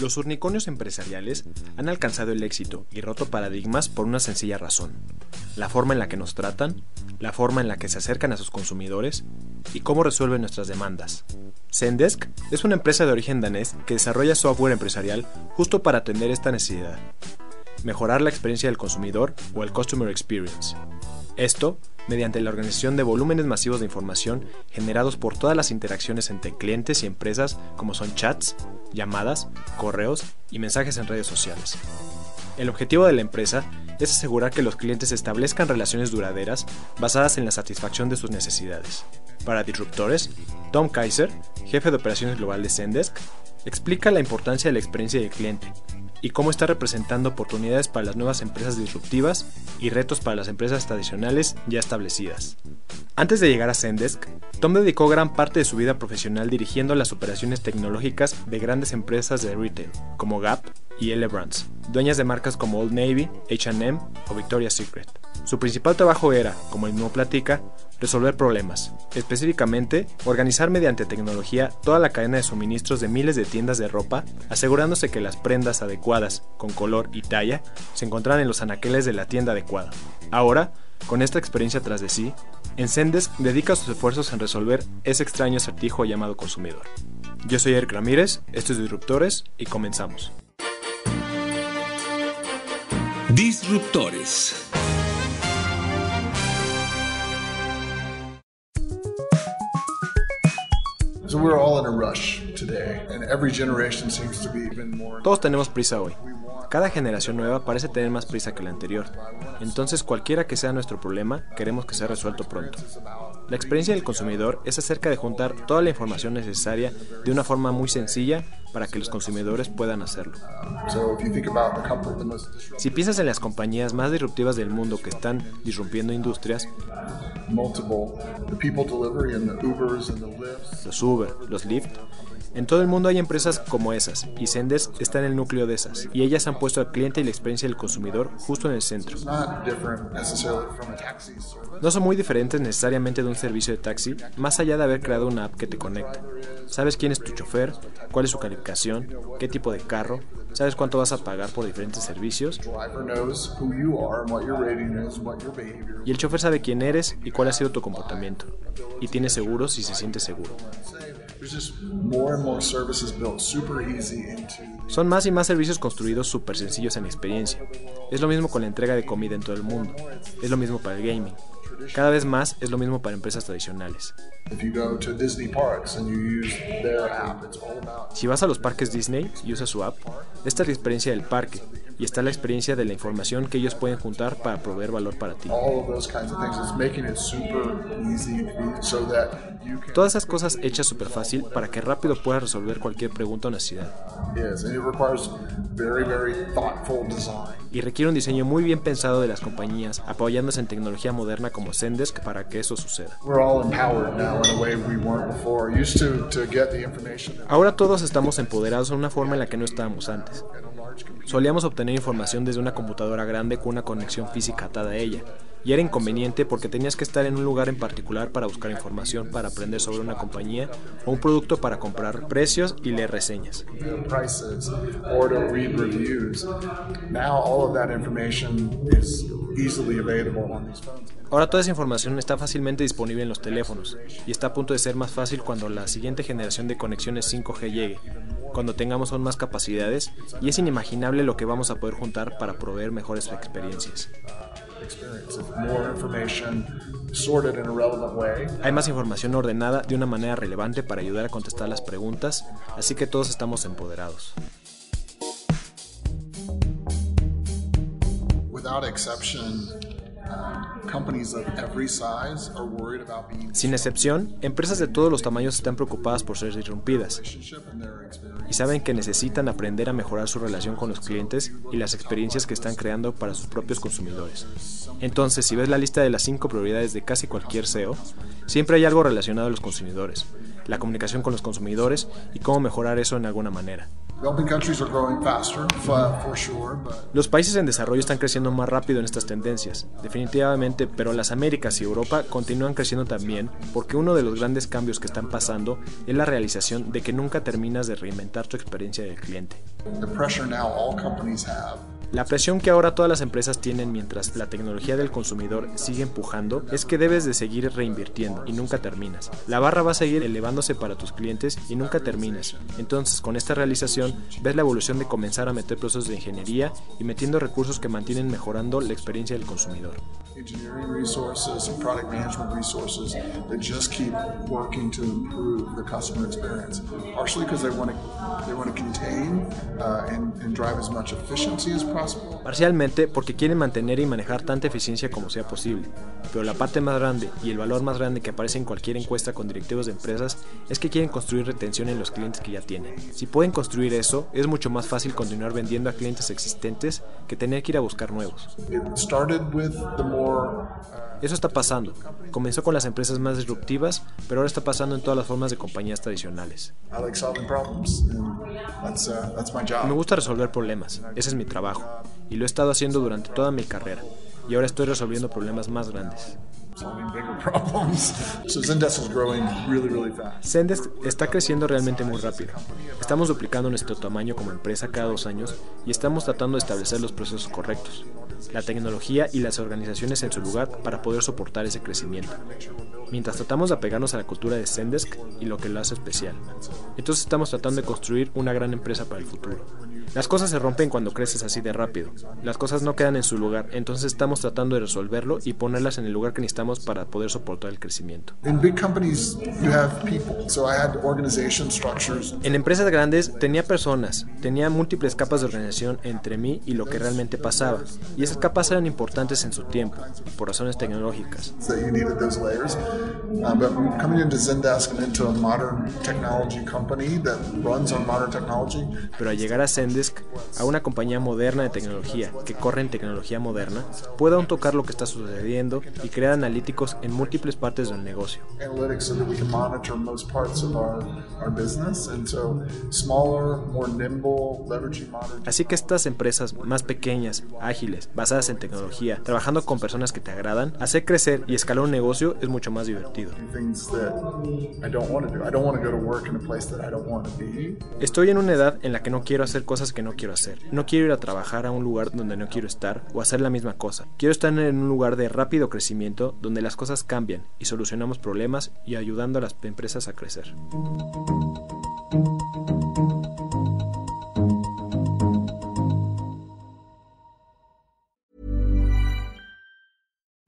Los unicornios empresariales han alcanzado el éxito y roto paradigmas por una sencilla razón. La forma en la que nos tratan, la forma en la que se acercan a sus consumidores y cómo resuelven nuestras demandas. Zendesk es una empresa de origen danés que desarrolla software empresarial justo para atender esta necesidad. Mejorar la experiencia del consumidor o el Customer Experience. Esto mediante la organización de volúmenes masivos de información generados por todas las interacciones entre clientes y empresas como son chats, llamadas, correos y mensajes en redes sociales. El objetivo de la empresa es asegurar que los clientes establezcan relaciones duraderas basadas en la satisfacción de sus necesidades. Para disruptores, Tom Kaiser, jefe de operaciones global de Zendesk, explica la importancia de la experiencia del cliente y cómo está representando oportunidades para las nuevas empresas disruptivas y retos para las empresas tradicionales ya establecidas. Antes de llegar a Zendesk, Tom dedicó gran parte de su vida profesional dirigiendo las operaciones tecnológicas de grandes empresas de retail, como Gap y L Brands, dueñas de marcas como Old Navy, HM o Victoria's Secret. Su principal trabajo era, como él mismo platica, resolver problemas, específicamente organizar mediante tecnología toda la cadena de suministros de miles de tiendas de ropa, asegurándose que las prendas adecuadas, con color y talla, se encontraran en los anaqueles de la tienda adecuada. Ahora, con esta experiencia tras de sí, Encendes dedica sus esfuerzos en resolver ese extraño acertijo llamado consumidor. Yo soy Eric Ramírez, esto es Disruptores y comenzamos. Disruptores. Todos tenemos prisa hoy. Cada generación nueva parece tener más prisa que la anterior. Entonces, cualquiera que sea nuestro problema, queremos que sea resuelto pronto. La experiencia del consumidor es acerca de juntar toda la información necesaria de una forma muy sencilla para que los consumidores puedan hacerlo. Si piensas en las compañías más disruptivas del mundo que están disrumpiendo industrias, los Uber, los Lyft, en todo el mundo hay empresas como esas, y Zendesk está en el núcleo de esas, y ellas han puesto al cliente y la experiencia del consumidor justo en el centro. No son muy diferentes necesariamente de un servicio de taxi, más allá de haber creado una app que te conecta. Sabes quién es tu chofer, cuál es su calificación, qué tipo de carro, sabes cuánto vas a pagar por diferentes servicios. Y el chofer sabe quién eres y cuál ha sido tu comportamiento. Y tiene seguro si se siente seguro. Son más y más servicios construidos súper sencillos en experiencia. Es lo mismo con la entrega de comida en todo el mundo. Es lo mismo para el gaming. Cada vez más es lo mismo para empresas tradicionales. Si vas a los parques Disney y usas su app, esta es la experiencia del parque y está la experiencia de la información que ellos pueden juntar para proveer valor para ti. Todas esas cosas hechas súper fácil para que rápido puedas resolver cualquier pregunta o necesidad. Y requiere un diseño muy bien pensado de las compañías, apoyándose en tecnología moderna como Zendesk para que eso suceda. Ahora todos estamos empoderados de una forma en la que no estábamos antes. Solíamos obtener información desde una computadora grande con una conexión física atada a ella, y era inconveniente porque tenías que estar en un lugar en particular para buscar información, para aprender sobre una compañía o un producto para comprar precios y leer reseñas. Ahora toda esa información está fácilmente disponible en los teléfonos y está a punto de ser más fácil cuando la siguiente generación de conexiones 5G llegue, cuando tengamos aún más capacidades y es inimaginable lo que vamos a poder juntar para proveer mejores experiencias. Hay más información ordenada de una manera relevante para ayudar a contestar las preguntas, así que todos estamos empoderados. Sin excepción, empresas de todos los tamaños están preocupadas por ser disrumpidas y saben que necesitan aprender a mejorar su relación con los clientes y las experiencias que están creando para sus propios consumidores. Entonces, si ves la lista de las 5 prioridades de casi cualquier SEO, siempre hay algo relacionado a los consumidores, la comunicación con los consumidores y cómo mejorar eso en alguna manera. Los países en desarrollo están creciendo más rápido en estas tendencias, definitivamente, pero las Américas y Europa continúan creciendo también porque uno de los grandes cambios que están pasando es la realización de que nunca terminas de reinventar tu experiencia del cliente. La presión que ahora todas las empresas tienen mientras la tecnología del consumidor sigue empujando es que debes de seguir reinvirtiendo y nunca terminas. La barra va a seguir elevándose para tus clientes y nunca terminas. Entonces, con esta realización, ves la evolución de comenzar a meter procesos de ingeniería y metiendo recursos que mantienen mejorando la experiencia del consumidor. Parcialmente porque quieren mantener y manejar tanta eficiencia como sea posible, pero la parte más grande y el valor más grande que aparece en cualquier encuesta con directivos de empresas es que quieren construir retención en los clientes que ya tienen. Si pueden construir eso, es mucho más fácil continuar vendiendo a clientes existentes que tener que ir a buscar nuevos. Eso está pasando. Comenzó con las empresas más disruptivas, pero ahora está pasando en todas las formas de compañías tradicionales. Me gusta resolver problemas, ese es mi trabajo, y lo he estado haciendo durante toda mi carrera, y ahora estoy resolviendo problemas más grandes. Zendesk está creciendo realmente muy rápido. Estamos duplicando nuestro tamaño como empresa cada dos años y estamos tratando de establecer los procesos correctos, la tecnología y las organizaciones en su lugar para poder soportar ese crecimiento. Mientras tratamos de apegarnos a la cultura de Zendesk y lo que lo hace especial. Entonces estamos tratando de construir una gran empresa para el futuro. Las cosas se rompen cuando creces así de rápido. Las cosas no quedan en su lugar, entonces estamos tratando de resolverlo y ponerlas en el lugar que necesitamos para poder soportar el crecimiento. En empresas grandes tenía personas, tenía múltiples capas de organización entre mí y lo que realmente pasaba, y esas capas eran importantes en su tiempo, por razones tecnológicas. Pero al llegar a Zendesk a una compañía moderna de tecnología que corre en tecnología moderna, pueda aún tocar lo que está sucediendo y crear analíticos en múltiples partes del negocio. Así que estas empresas más pequeñas, ágiles, basadas en tecnología, trabajando con personas que te agradan, hacer crecer y escalar un negocio es mucho más divertido. Estoy en una edad en la que no quiero hacer cosas que no quiero hacer. No quiero ir a trabajar a un lugar donde no quiero estar o hacer la misma cosa. Quiero estar en un lugar de rápido crecimiento donde las cosas cambian y solucionamos problemas y ayudando a las empresas a crecer.